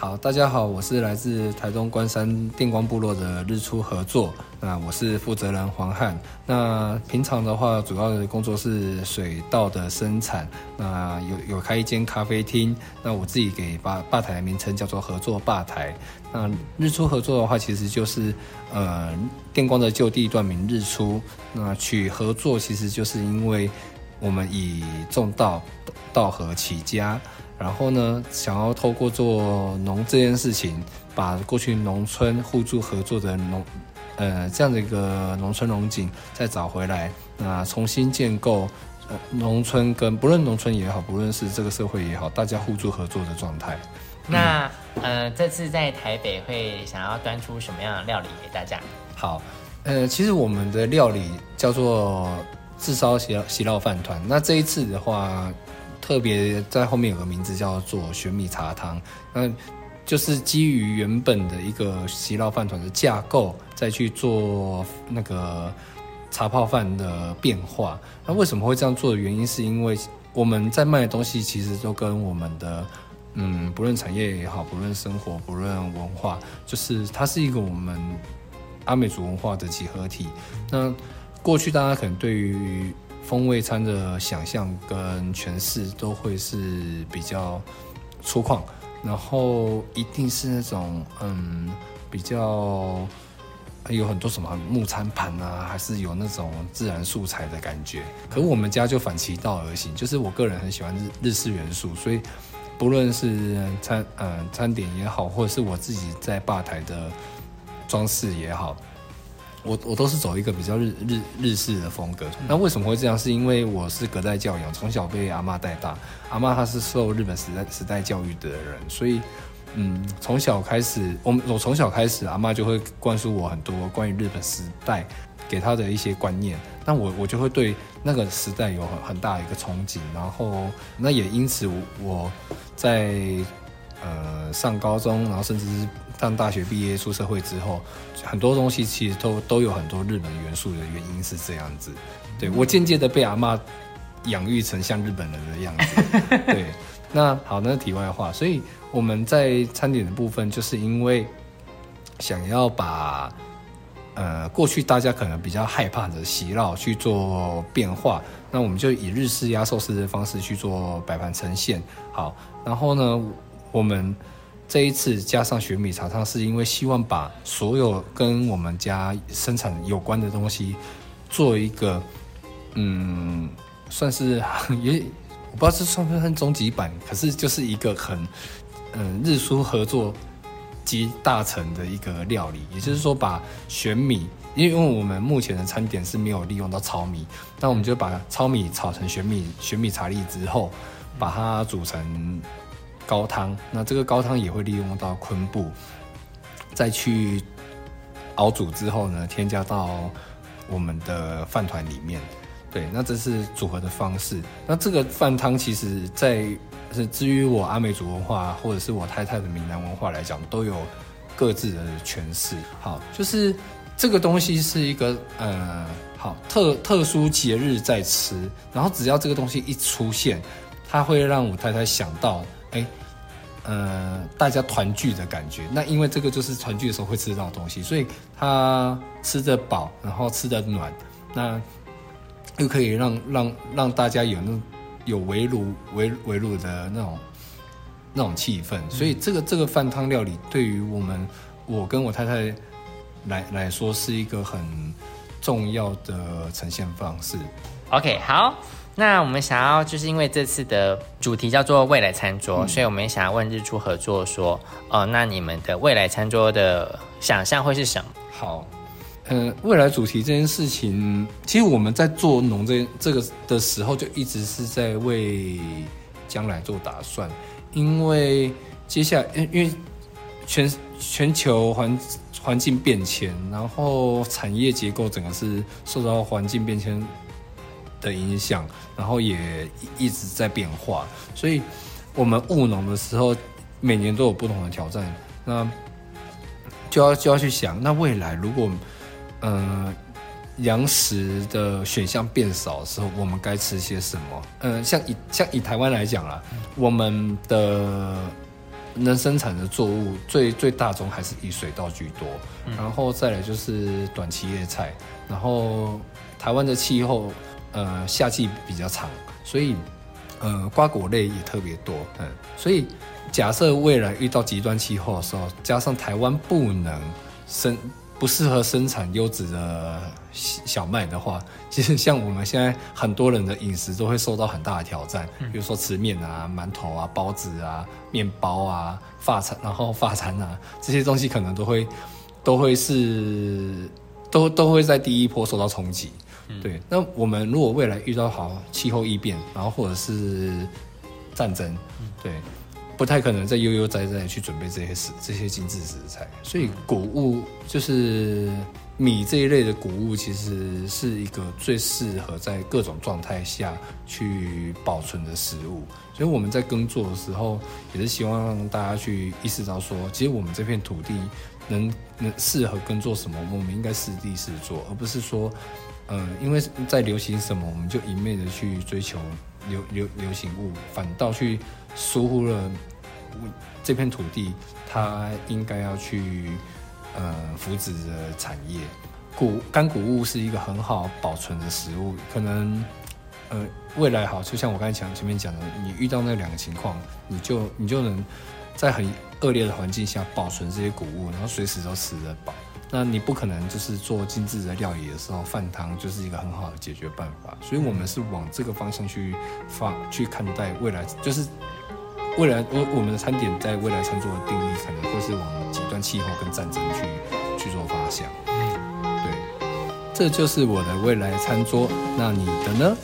好，大家好，我是来自台东关山电光部落的日出合作，那我是负责人黄汉。那平常的话，主要的工作是水稻的生产，那有有开一间咖啡厅。那我自己给吧吧台的名称叫做合作吧台。那日出合作的话，其实就是呃电光的就地断名日出。那取合作，其实就是因为我们以种稻稻禾起家。然后呢，想要透过做农这件事情，把过去农村互助合作的农，呃，这样的一个农村农景再找回来，那重新建构，呃，农村跟不论农村也好，不论是这个社会也好，大家互助合作的状态。那呃，这次在台北会想要端出什么样的料理给大家？好，呃，其实我们的料理叫做自烧席席烙饭团。那这一次的话。特别在后面有个名字叫做玄米茶汤，那就是基于原本的一个席烙饭团的架构，再去做那个茶泡饭的变化。那为什么会这样做的原因，是因为我们在卖的东西其实都跟我们的嗯，不论产业也好，不论生活，不论文化，就是它是一个我们阿美族文化的集合体。那过去大家可能对于风味餐的想象跟诠释都会是比较粗犷，然后一定是那种嗯比较有很多什么木餐盘啊，还是有那种自然素材的感觉。可我们家就反其道而行，就是我个人很喜欢日日式元素，所以不论是餐嗯餐点也好，或者是我自己在吧台的装饰也好。我我都是走一个比较日日日式的风格。那为什么会这样？是因为我是隔代教养，从小被阿妈带大。阿妈她是受日本时代时代教育的人，所以嗯，从小开始，我我从小开始，阿妈就会灌输我很多关于日本时代给他的一些观念。那我我就会对那个时代有很很大的一个憧憬。然后那也因此我在呃上高中，然后甚至是。上大学毕业出社会之后，很多东西其实都都有很多日本元素的原因是这样子。对我间接的被阿妈养育成像日本人的样子。对，那好，那题外话，所以我们在餐点的部分，就是因为想要把呃过去大家可能比较害怕的洗脑去做变化，那我们就以日式压寿司的方式去做摆盘呈现。好，然后呢，我们。这一次加上玄米茶汤，是因为希望把所有跟我们家生产有关的东西做一个，嗯，算是也我不知道是算不算终极版，可是就是一个很嗯日出合作集大成的一个料理。也就是说，把玄米，因为因为我们目前的餐点是没有利用到糙米，那我们就把糙米炒成玄米玄米茶粒之后，把它煮成。高汤，那这个高汤也会利用到昆布，再去熬煮之后呢，添加到我们的饭团里面。对，那这是组合的方式。那这个饭汤其实，在是至于我阿美族文化或者是我太太的闽南文化来讲，都有各自的诠释。好，就是这个东西是一个呃，好特特殊节日在吃，然后只要这个东西一出现，它会让我太太想到，哎。呃，大家团聚的感觉。那因为这个就是团聚的时候会吃到东西，所以他吃得饱，然后吃得暖，那又可以让让让大家有那有围炉围围炉的那种那种气氛。所以这个这个饭汤料理对于我们我跟我太太来来说是一个很重要的呈现方式。OK，好。那我们想要，就是因为这次的主题叫做未来餐桌，所以我们想要问日出合作说，哦，那你们的未来餐桌的想象会是什么？好，呃，未来主题这件事情，其实我们在做农这这个的时候，就一直是在为将来做打算，因为接下来，因因为全全球环环境变迁，然后产业结构整个是受到环境变迁。的影响，然后也一直在变化，所以我们务农的时候，每年都有不同的挑战，那就要就要去想，那未来如果嗯粮食的选项变少的时候，我们该吃些什么？嗯，像以像以台湾来讲啦，我们的能生产的作物最最大宗还是以水稻居多，然后再来就是短期叶菜，然后台湾的气候呃夏季比较长，所以呃瓜果类也特别多，嗯，所以假设未来遇到极端气候的时候，加上台湾不能生不适合生产优质的小小麦的话，其实像我们现在很多人的饮食都会受到很大的挑战，比如说吃面啊、馒头啊、包子啊、面包啊、发餐，然后发餐啊这些东西可能都会都会是都都会在第一波受到冲击。对，那我们如果未来遇到好气候异变，然后或者是战争，对，不太可能再悠悠哉哉地去准备这些食这些精致食材，所以谷物就是米这一类的谷物，其实是一个最适合在各种状态下去保存的食物。所以我们在耕作的时候，也是希望让大家去意识到说，其实我们这片土地能能适合耕作什么，我们应该实地实做，而不是说。嗯，因为在流行什么，我们就一昧的去追求流流流行物，反倒去疏忽了这片土地它应该要去呃扶植的产业。谷干谷物是一个很好保存的食物，可能呃未来好，就像我刚才讲前面讲的，你遇到那两个情况，你就你就能在很恶劣的环境下保存这些谷物，然后随时都吃得饱。那你不可能就是做精致的料理的时候，饭汤就是一个很好的解决办法。所以，我们是往这个方向去发去看待未来，就是未来我我们的餐点在未来餐桌的定义，可能会是往极端气候跟战争去去做发想。对，这就是我的未来餐桌。那你的呢？